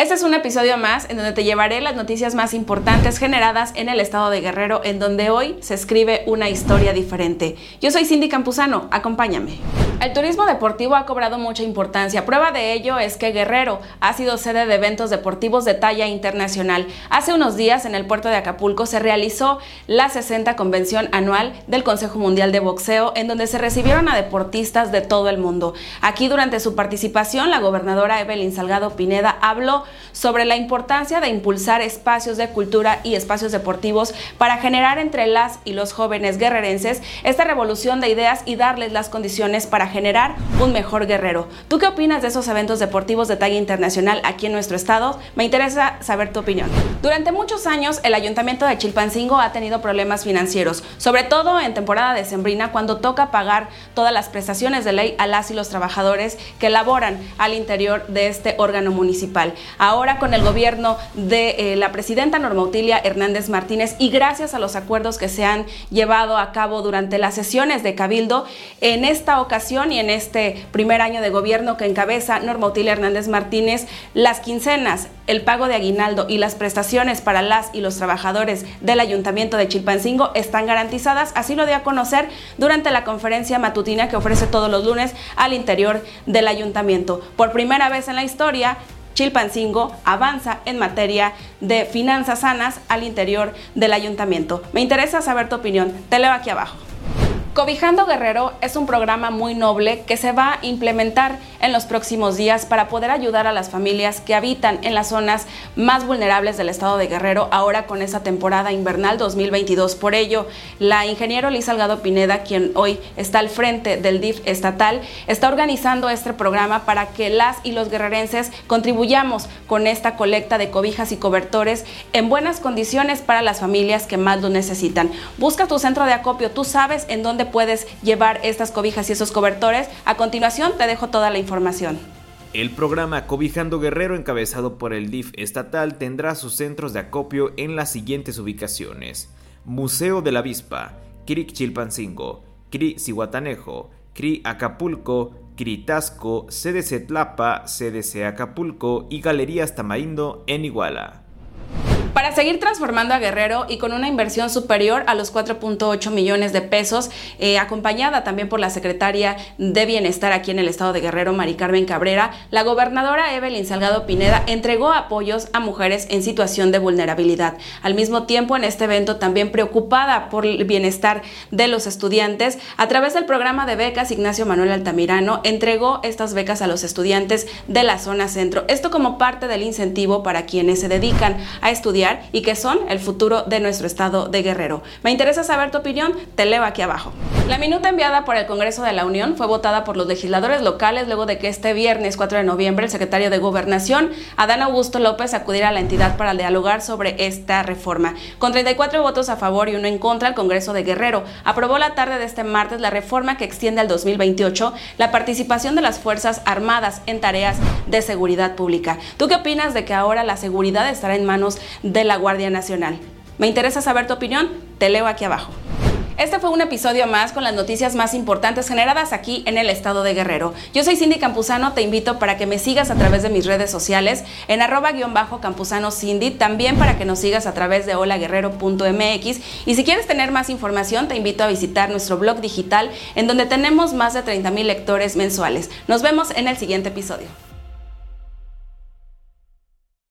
Este es un episodio más en donde te llevaré las noticias más importantes generadas en el estado de Guerrero, en donde hoy se escribe una historia diferente. Yo soy Cindy Campuzano, acompáñame. El turismo deportivo ha cobrado mucha importancia. Prueba de ello es que Guerrero ha sido sede de eventos deportivos de talla internacional. Hace unos días en el puerto de Acapulco se realizó la 60 convención anual del Consejo Mundial de Boxeo, en donde se recibieron a deportistas de todo el mundo. Aquí durante su participación, la gobernadora Evelyn Salgado Pineda habló sobre la importancia de impulsar espacios de cultura y espacios deportivos para generar entre las y los jóvenes guerrerenses esta revolución de ideas y darles las condiciones para generar un mejor guerrero. ¿Tú qué opinas de esos eventos deportivos de talla internacional aquí en nuestro estado? Me interesa saber tu opinión. Durante muchos años, el ayuntamiento de Chilpancingo ha tenido problemas financieros, sobre todo en temporada decembrina cuando toca pagar todas las prestaciones de ley a las y los trabajadores que laboran al interior de este órgano municipal ahora con el gobierno de eh, la presidenta Norma Utilia Hernández Martínez y gracias a los acuerdos que se han llevado a cabo durante las sesiones de Cabildo, en esta ocasión y en este primer año de gobierno que encabeza Norma Utilia Hernández Martínez, las quincenas, el pago de aguinaldo y las prestaciones para las y los trabajadores del Ayuntamiento de Chilpancingo están garantizadas, así lo dio a conocer durante la conferencia matutina que ofrece todos los lunes al interior del ayuntamiento. Por primera vez en la historia, Chilpancingo avanza en materia de finanzas sanas al interior del ayuntamiento. Me interesa saber tu opinión. Te leo aquí abajo. Cobijando Guerrero es un programa muy noble que se va a implementar en los próximos días para poder ayudar a las familias que habitan en las zonas más vulnerables del estado de Guerrero ahora con esa temporada invernal 2022. Por ello, la ingeniero Liz Salgado Pineda, quien hoy está al frente del DIF estatal, está organizando este programa para que las y los guerrerenses contribuyamos con esta colecta de cobijas y cobertores en buenas condiciones para las familias que más lo necesitan. Busca tu centro de acopio, tú sabes en dónde puedes llevar estas cobijas y esos cobertores. A continuación te dejo toda la información. El programa Cobijando Guerrero, encabezado por el DIF estatal, tendrá sus centros de acopio en las siguientes ubicaciones: Museo de la Avispa, CRIC Chilpancingo, CRI Cihuatanejo, CRI Acapulco, CRI Tasco, CDC Tlapa, CDC Acapulco y Galerías Tamarindo en Iguala. Para seguir transformando a Guerrero y con una inversión superior a los 4.8 millones de pesos, eh, acompañada también por la secretaria de Bienestar aquí en el estado de Guerrero, Mari Carmen Cabrera, la gobernadora Evelyn Salgado Pineda entregó apoyos a mujeres en situación de vulnerabilidad. Al mismo tiempo, en este evento también preocupada por el bienestar de los estudiantes, a través del programa de becas Ignacio Manuel Altamirano entregó estas becas a los estudiantes de la zona centro. Esto como parte del incentivo para quienes se dedican a estudiar y que son el futuro de nuestro estado de Guerrero. Me interesa saber tu opinión, te leo aquí abajo. La minuta enviada por el Congreso de la Unión fue votada por los legisladores locales luego de que este viernes 4 de noviembre el secretario de Gobernación, Adán Augusto López, acudiera a la entidad para dialogar sobre esta reforma. Con 34 votos a favor y uno en contra, el Congreso de Guerrero aprobó la tarde de este martes la reforma que extiende al 2028 la participación de las Fuerzas Armadas en tareas de seguridad pública. ¿Tú qué opinas de que ahora la seguridad estará en manos de la Guardia Nacional. Me interesa saber tu opinión, te leo aquí abajo. Este fue un episodio más con las noticias más importantes generadas aquí en el estado de Guerrero. Yo soy Cindy Campuzano, te invito para que me sigas a través de mis redes sociales en arroba guion bajo campuzano Cindy, también para que nos sigas a través de holaguerrero.mx y si quieres tener más información te invito a visitar nuestro blog digital en donde tenemos más de 30 mil lectores mensuales. Nos vemos en el siguiente episodio.